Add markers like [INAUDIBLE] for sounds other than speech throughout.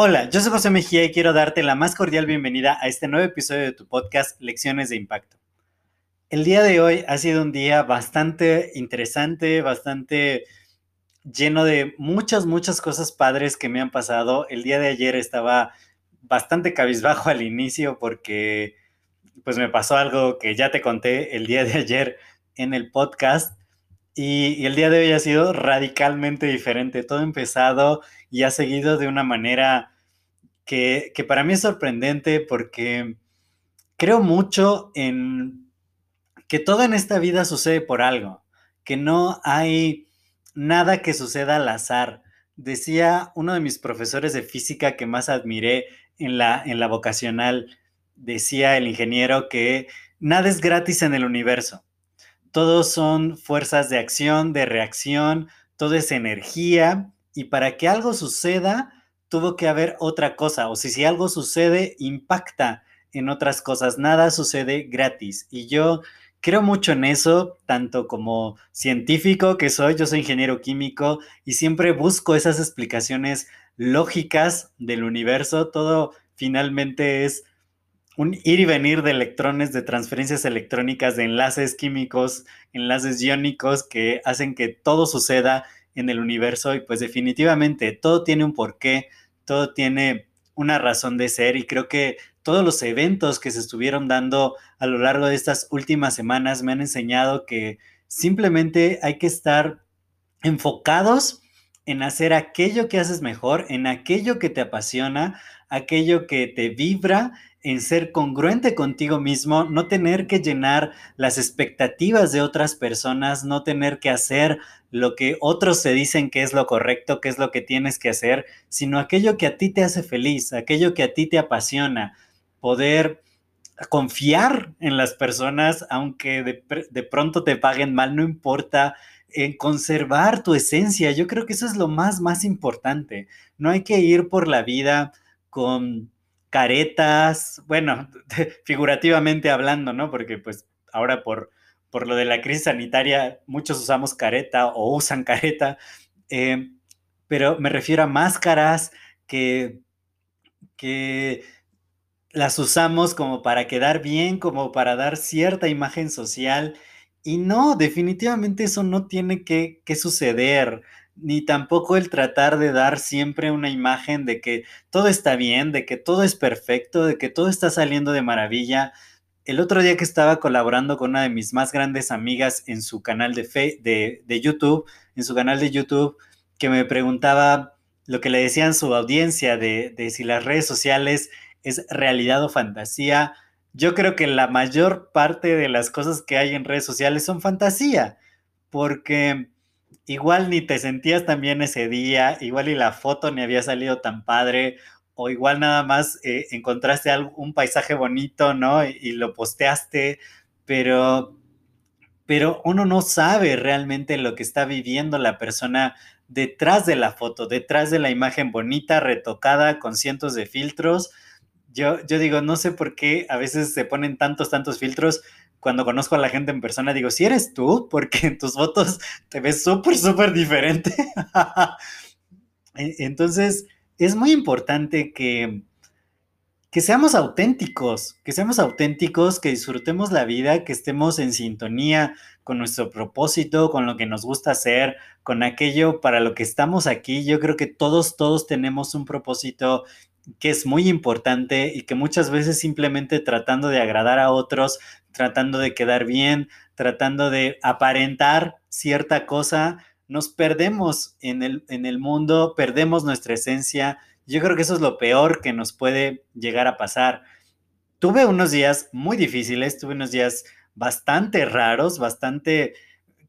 Hola, yo soy José Mejía y quiero darte la más cordial bienvenida a este nuevo episodio de tu podcast Lecciones de Impacto. El día de hoy ha sido un día bastante interesante, bastante lleno de muchas, muchas cosas padres que me han pasado. El día de ayer estaba bastante cabizbajo al inicio porque pues me pasó algo que ya te conté el día de ayer en el podcast y, el día de hoy ha sido radicalmente diferente. Todo empezado y ha seguido de una manera que, que para mí es sorprendente porque creo mucho en que todo en esta vida sucede por algo, que no hay nada que suceda al azar. Decía uno de mis profesores de física que más admiré en la, en la vocacional, decía el ingeniero que nada es gratis en el universo todos son fuerzas de acción, de reacción, todo es energía y para que algo suceda tuvo que haber otra cosa, o si, si algo sucede, impacta en otras cosas, nada sucede gratis. Y yo creo mucho en eso, tanto como científico que soy, yo soy ingeniero químico y siempre busco esas explicaciones lógicas del universo, todo finalmente es un ir y venir de electrones, de transferencias electrónicas, de enlaces químicos, enlaces iónicos que hacen que todo suceda en el universo. Y pues definitivamente todo tiene un porqué, todo tiene una razón de ser. Y creo que todos los eventos que se estuvieron dando a lo largo de estas últimas semanas me han enseñado que simplemente hay que estar enfocados en hacer aquello que haces mejor, en aquello que te apasiona, aquello que te vibra en ser congruente contigo mismo, no tener que llenar las expectativas de otras personas, no tener que hacer lo que otros se dicen que es lo correcto, que es lo que tienes que hacer, sino aquello que a ti te hace feliz, aquello que a ti te apasiona, poder confiar en las personas, aunque de, pronto te paguen mal, no importa, en conservar tu esencia, yo creo que eso es lo más, más importante. No hay que ir por la vida con caretas, bueno, [LAUGHS] figurativamente hablando, ¿no? Porque pues ahora por, por lo de la crisis sanitaria muchos usamos careta o usan careta, eh, pero me refiero a máscaras que, que las usamos como para quedar bien, como para dar cierta imagen social. Y no, definitivamente eso no tiene que, que suceder ni tampoco el tratar de dar siempre una imagen de que todo está bien, de que todo es perfecto, de que todo está saliendo de maravilla. El otro día que estaba colaborando con una de mis más grandes amigas en su canal de, de, YouTube, en su canal de YouTube, que me preguntaba lo que le decían su audiencia de, de si las redes sociales es realidad o fantasía. Yo creo que la mayor parte de las cosas que hay en redes sociales son fantasía, porque igual ni te sentías tan bien ese día, igual y la foto ni había salido tan padre, o igual nada más eh, encontraste un paisaje bonito, ¿no? Y, lo posteaste, pero, pero uno no sabe realmente lo que está viviendo la persona detrás de la foto, detrás de la imagen bonita, retocada, con cientos de filtros. Yo, yo digo, no sé por qué a veces se ponen tantos, tantos filtros, cuando conozco a la gente en persona, digo, si eres tú, porque en tus fotos te ves súper, súper diferente. [LAUGHS] Entonces, es muy importante que, que seamos auténticos, que seamos auténticos, que disfrutemos la vida, que estemos en sintonía con nuestro propósito, con lo que nos gusta hacer, con aquello para lo que estamos aquí. Yo creo que todos, todos tenemos un propósito que es muy importante y que muchas veces simplemente tratando de agradar a otros, tratando de quedar bien, tratando de aparentar cierta cosa, nos perdemos en el, en el mundo, perdemos nuestra esencia. Yo creo que eso es lo peor que nos puede llegar a pasar. Tuve unos días muy difíciles, tuve unos días bastante raros, bastante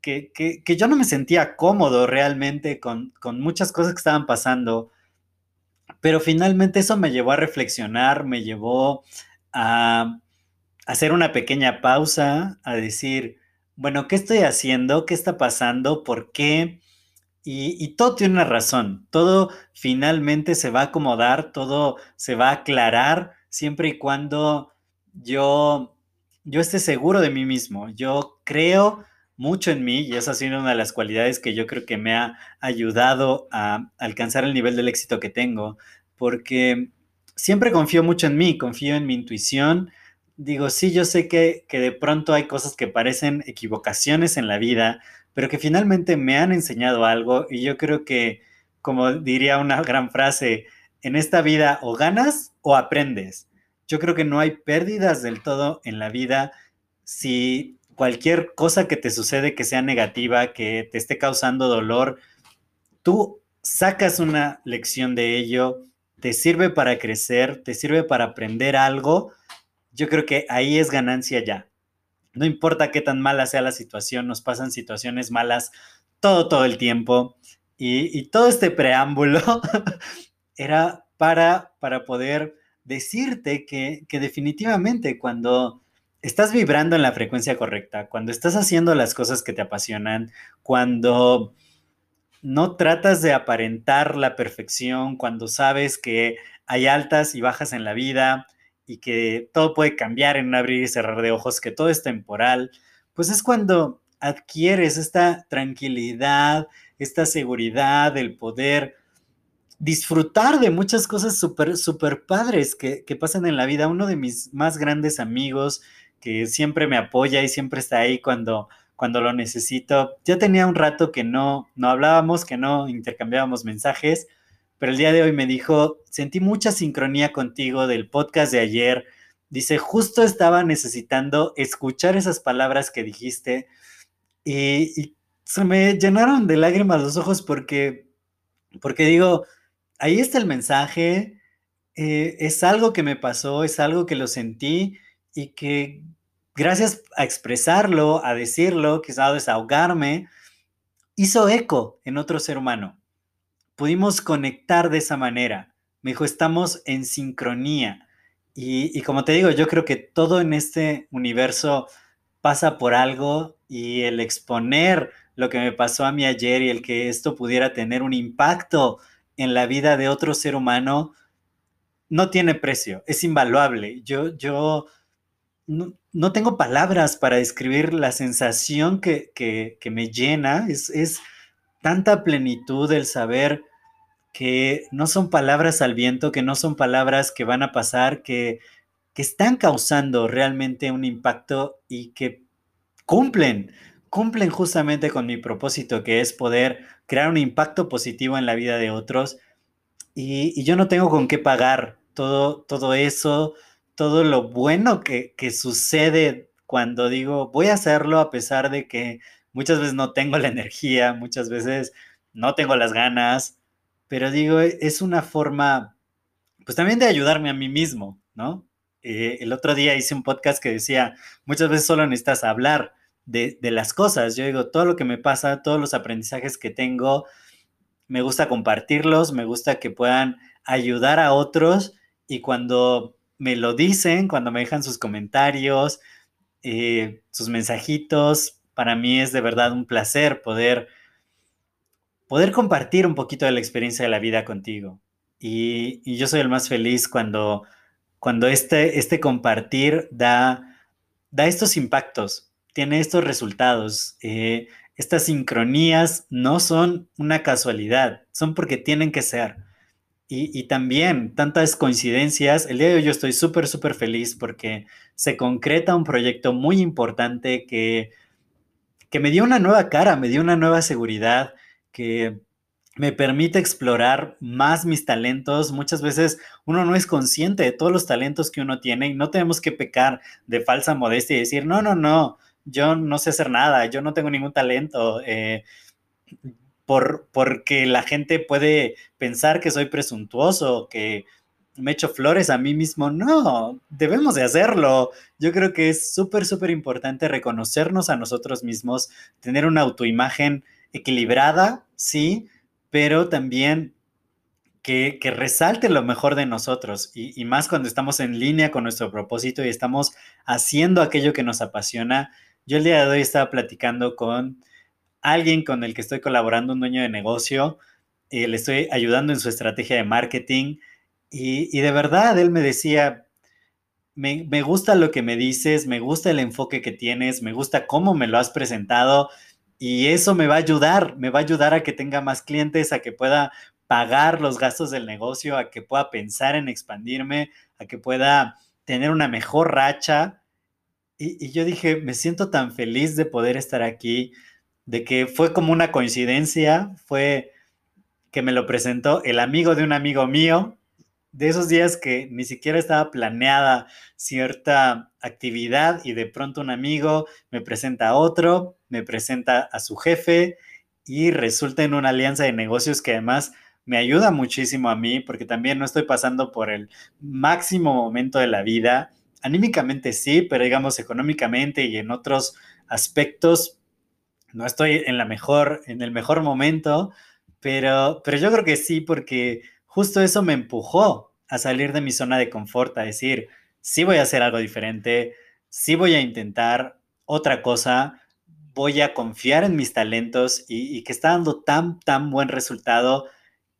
que, que, yo no me sentía cómodo realmente con, con muchas cosas que estaban pasando, pero finalmente eso me llevó a reflexionar, me llevó a hacer una pequeña pausa, a decir, bueno, ¿qué estoy haciendo? ¿Qué está pasando? ¿Por qué? Y, todo tiene una razón, todo finalmente se va a acomodar, todo se va a aclarar siempre y cuando yo, yo esté seguro de mí mismo. Yo creo mucho en mí y esa ha sido una de las cualidades que yo creo que me ha ayudado a alcanzar el nivel del éxito que tengo, porque siempre confío mucho en mí, confío en mi intuición. Digo, sí, yo sé que, que de pronto hay cosas que parecen equivocaciones en la vida, pero que finalmente me han enseñado algo y yo creo que, como diría una gran frase, en esta vida o ganas o aprendes. Yo creo que no hay pérdidas del todo en la vida si cualquier cosa que te sucede que sea negativa, que te esté causando dolor, tú sacas una lección de ello, te sirve para crecer, te sirve para aprender algo, yo creo que ahí es ganancia ya. No importa qué tan mala sea la situación, nos pasan situaciones malas todo, todo el tiempo. Y, todo este preámbulo [LAUGHS] era para, para poder decirte que, que definitivamente cuando estás vibrando en la frecuencia correcta, cuando estás haciendo las cosas que te apasionan, cuando no tratas de aparentar la perfección, cuando sabes que hay altas y bajas en la vida, y que todo puede cambiar en un abrir y cerrar de ojos, que todo es temporal, pues es cuando adquieres esta tranquilidad, esta seguridad, del poder disfrutar de muchas cosas súper, súper padres que, que, pasan en la vida. Uno de mis más grandes amigos que siempre me apoya y siempre está ahí cuando, cuando lo necesito. Ya tenía un rato que no, no hablábamos, que no intercambiábamos mensajes, pero el día de hoy me dijo, sentí mucha sincronía contigo del podcast de ayer. Dice, justo estaba necesitando escuchar esas palabras que dijiste y, se me llenaron de lágrimas los ojos porque, porque digo, ahí está el mensaje, eh, es algo que me pasó, es algo que lo sentí y que gracias a expresarlo, a decirlo, quizá a desahogarme, hizo eco en otro ser humano pudimos conectar de esa manera. Me dijo, estamos en sincronía. Y, como te digo, yo creo que todo en este universo pasa por algo y el exponer lo que me pasó a mí ayer y el que esto pudiera tener un impacto en la vida de otro ser humano, no tiene precio, es invaluable. Yo, yo no, tengo palabras para describir la sensación que, que me llena, es, es tanta plenitud el saber que no son palabras al viento, que no son palabras que van a pasar, que, que están causando realmente un impacto y que cumplen, cumplen justamente con mi propósito, que es poder crear un impacto positivo en la vida de otros. Y, yo no tengo con qué pagar todo, todo eso, todo lo bueno que, que sucede cuando digo, voy a hacerlo a pesar de que Muchas veces no tengo la energía, muchas veces no tengo las ganas, pero digo, es una forma, pues también de ayudarme a mí mismo, ¿no? Eh, el otro día hice un podcast que decía, muchas veces solo necesitas hablar de, de las cosas. Yo digo, todo lo que me pasa, todos los aprendizajes que tengo, me gusta compartirlos, me gusta que puedan ayudar a otros y cuando me lo dicen, cuando me dejan sus comentarios, eh, sus mensajitos, para mí es de verdad un placer poder, poder compartir un poquito de la experiencia de la vida contigo. Y, yo soy el más feliz cuando, cuando este, este compartir da, da estos impactos, tiene estos resultados. Eh, estas sincronías no son una casualidad, son porque tienen que ser. Y, y, también tantas coincidencias. El día de hoy yo estoy súper, súper feliz porque se concreta un proyecto muy importante que que me dio una nueva cara, me dio una nueva seguridad, que me permite explorar más mis talentos. Muchas veces uno no es consciente de todos los talentos que uno tiene y no tenemos que pecar de falsa modestia y decir, no, no, no, yo no sé hacer nada, yo no tengo ningún talento. Eh, por, porque la gente puede pensar que soy presuntuoso, que me echo flores a mí mismo. No, debemos de hacerlo. Yo creo que es súper, súper importante reconocernos a nosotros mismos, tener una autoimagen equilibrada, sí, pero también que, resalte lo mejor de nosotros y, y, más cuando estamos en línea con nuestro propósito y estamos haciendo aquello que nos apasiona. Yo el día de hoy estaba platicando con alguien con el que estoy colaborando, un dueño de negocio, eh, le estoy ayudando en su estrategia de marketing y, de verdad él me decía, me, me, gusta lo que me dices, me gusta el enfoque que tienes, me gusta cómo me lo has presentado y eso me va a ayudar, me va a ayudar a que tenga más clientes, a que pueda pagar los gastos del negocio, a que pueda pensar en expandirme, a que pueda tener una mejor racha. Y, y yo dije, me siento tan feliz de poder estar aquí, de que fue como una coincidencia, fue que me lo presentó el amigo de un amigo mío, de esos días que ni siquiera estaba planeada cierta actividad y de pronto un amigo me presenta a otro, me presenta a su jefe y resulta en una alianza de negocios que además me ayuda muchísimo a mí porque también no estoy pasando por el máximo momento de la vida. Anímicamente sí, pero digamos económicamente y en otros aspectos no estoy en la mejor en el mejor momento, pero pero yo creo que sí porque justo eso me empujó a salir de mi zona de confort, a decir, sí voy a hacer algo diferente, sí voy a intentar otra cosa, voy a confiar en mis talentos y, que está dando tan, tan buen resultado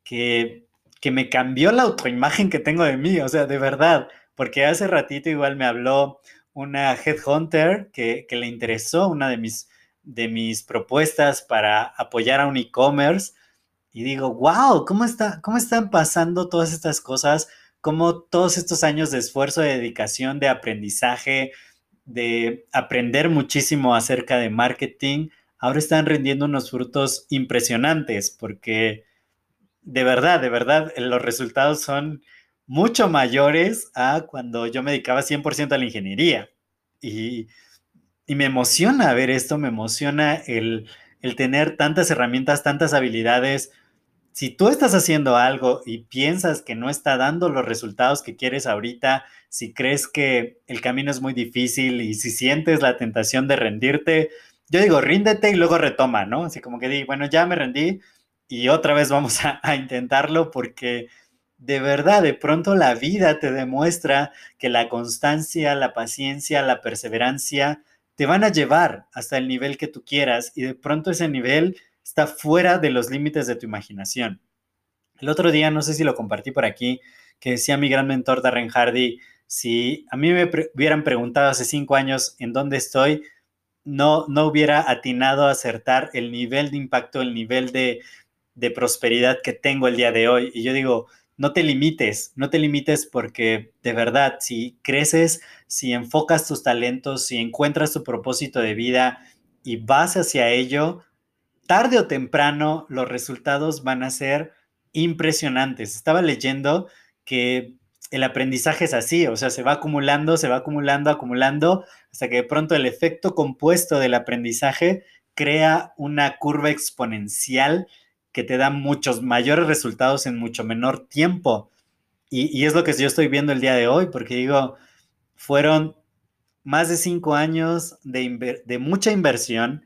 que, que me cambió la autoimagen que tengo de mí, o sea, de verdad, porque hace ratito igual me habló una headhunter que, que le interesó una de mis, de mis propuestas para apoyar a un e-commerce y digo, wow, ¿cómo, está, ¿cómo están pasando todas estas cosas? ¿Cómo todos estos años de esfuerzo, de dedicación, de aprendizaje, de aprender muchísimo acerca de marketing, ahora están rendiendo unos frutos impresionantes? Porque de verdad, de verdad, los resultados son mucho mayores a cuando yo me dedicaba 100% a la ingeniería. Y, y, me emociona ver esto, me emociona el, el tener tantas herramientas, tantas habilidades, si tú estás haciendo algo y piensas que no está dando los resultados que quieres ahorita, si crees que el camino es muy difícil y si sientes la tentación de rendirte, yo digo, ríndete y luego retoma, ¿no? Así como que di, bueno, ya me rendí y otra vez vamos a, a intentarlo porque de verdad, de pronto la vida te demuestra que la constancia, la paciencia, la perseverancia te van a llevar hasta el nivel que tú quieras y de pronto ese nivel está fuera de los límites de tu imaginación. El otro día, no sé si lo compartí por aquí, que decía mi gran mentor Darren Hardy, si a mí me hubieran preguntado hace cinco años en dónde estoy, no, no hubiera atinado a acertar el nivel de impacto, el nivel de, de prosperidad que tengo el día de hoy. Y yo digo, no te limites, no te limites porque de verdad, si creces, si enfocas tus talentos, si encuentras tu propósito de vida y vas hacia ello, tarde o temprano los resultados van a ser impresionantes. Estaba leyendo que el aprendizaje es así, o sea, se va acumulando, se va acumulando, acumulando, hasta que de pronto el efecto compuesto del aprendizaje crea una curva exponencial que te da muchos mayores resultados en mucho menor tiempo. Y, es lo que yo estoy viendo el día de hoy, porque digo, fueron más de cinco años de, de mucha inversión,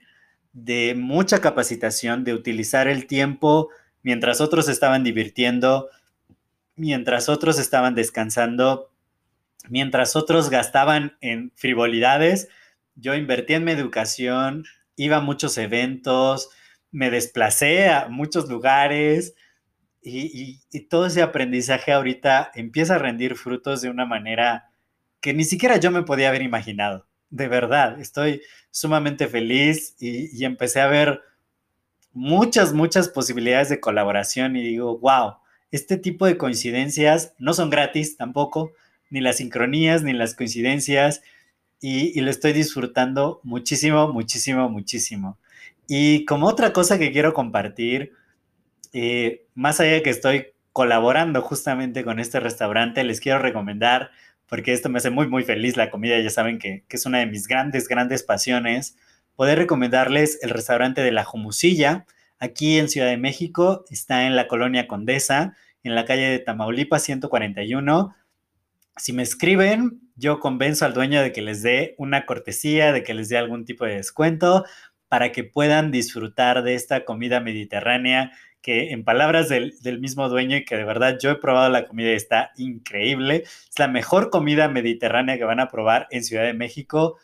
de mucha capacitación, de utilizar el tiempo mientras otros estaban divirtiendo, mientras otros estaban descansando, mientras otros gastaban en frivolidades, yo invertí en mi educación, iba a muchos eventos, me desplacé a muchos lugares y, todo ese aprendizaje ahorita empieza a rendir frutos de una manera que ni siquiera yo me podía haber imaginado de verdad, estoy sumamente feliz y, empecé a ver muchas, muchas posibilidades de colaboración y digo, wow, este tipo de coincidencias no son gratis tampoco, ni las sincronías, ni las coincidencias, y, lo estoy disfrutando muchísimo, muchísimo, muchísimo. Y como otra cosa que quiero compartir, eh, más allá de que estoy colaborando justamente con este restaurante, les quiero recomendar porque esto me hace muy, muy feliz. La comida, ya saben que, es una de mis grandes, grandes pasiones. Poder recomendarles el restaurante de La Jumusilla. Aquí en Ciudad de México está en la colonia Condesa en la calle de Tamaulipas 141. Si me escriben, yo convenzo al dueño de que les dé una cortesía, de que les dé algún tipo de descuento para que puedan disfrutar de esta comida mediterránea que en palabras del, mismo dueño y que de verdad yo he probado la comida y está increíble. Es la mejor comida mediterránea que van a probar en Ciudad de México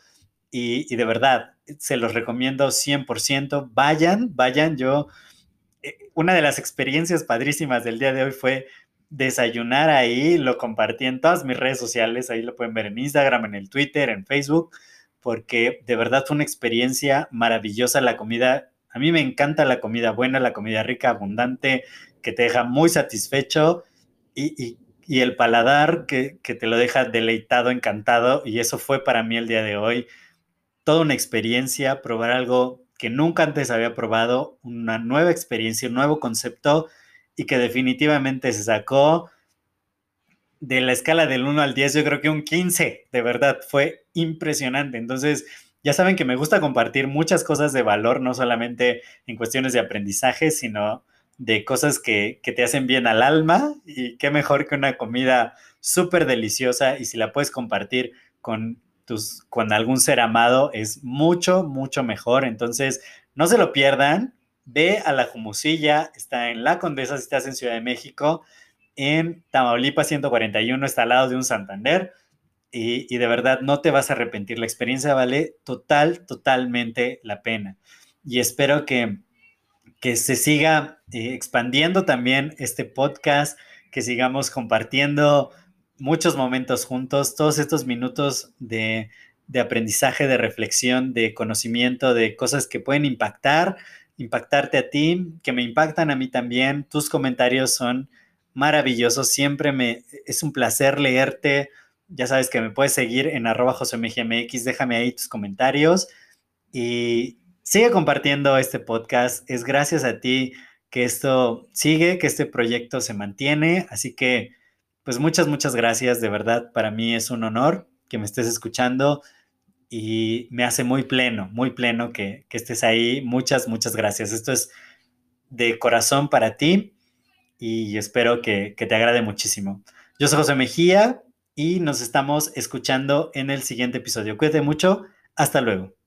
y, de verdad se los recomiendo 100%. Vayan, vayan. Yo, eh, una de las experiencias padrísimas del día de hoy fue desayunar ahí, lo compartí en todas mis redes sociales, ahí lo pueden ver en Instagram, en el Twitter, en Facebook, porque de verdad fue una experiencia maravillosa la comida mí me encanta la comida buena, la comida rica, abundante, que te deja muy satisfecho y, el paladar que, que, te lo deja deleitado, encantado. Y eso fue para mí el día de hoy. Toda una experiencia, probar algo que nunca antes había probado, una nueva experiencia, un nuevo concepto y que definitivamente se sacó de la escala del 1 al 10, yo creo que un 15, de verdad, fue impresionante. Entonces, ya saben que me gusta compartir muchas cosas de valor, no solamente en cuestiones de aprendizaje, sino de cosas que, te hacen bien al alma y qué mejor que una comida súper deliciosa y si la puedes compartir con, tus, con algún ser amado es mucho, mucho mejor. Entonces, no se lo pierdan. Ve a la Jumusilla, está en La Condesa si estás en Ciudad de México, en Tamaulipas 141, está al lado de un Santander y, de verdad no te vas a arrepentir. La experiencia vale total, totalmente la pena. Y espero que, que se siga eh, expandiendo también este podcast, que sigamos compartiendo muchos momentos juntos, todos estos minutos de, de aprendizaje, de reflexión, de conocimiento, de cosas que pueden impactar, impactarte a ti, que me impactan a mí también. Tus comentarios son maravillosos, siempre me es un placer leerte ya sabes que me puedes seguir en arroba josemgmx, déjame ahí tus comentarios y sigue compartiendo este podcast. Es gracias a ti que esto sigue, que este proyecto se mantiene. Así que, pues muchas, muchas gracias. De verdad, para mí es un honor que me estés escuchando y me hace muy pleno, muy pleno que, estés ahí. Muchas, muchas gracias. Esto es de corazón para ti y espero que, que te agrade muchísimo. Yo soy José Mejía, y nos estamos escuchando en el siguiente episodio. Cuídate mucho. Hasta luego.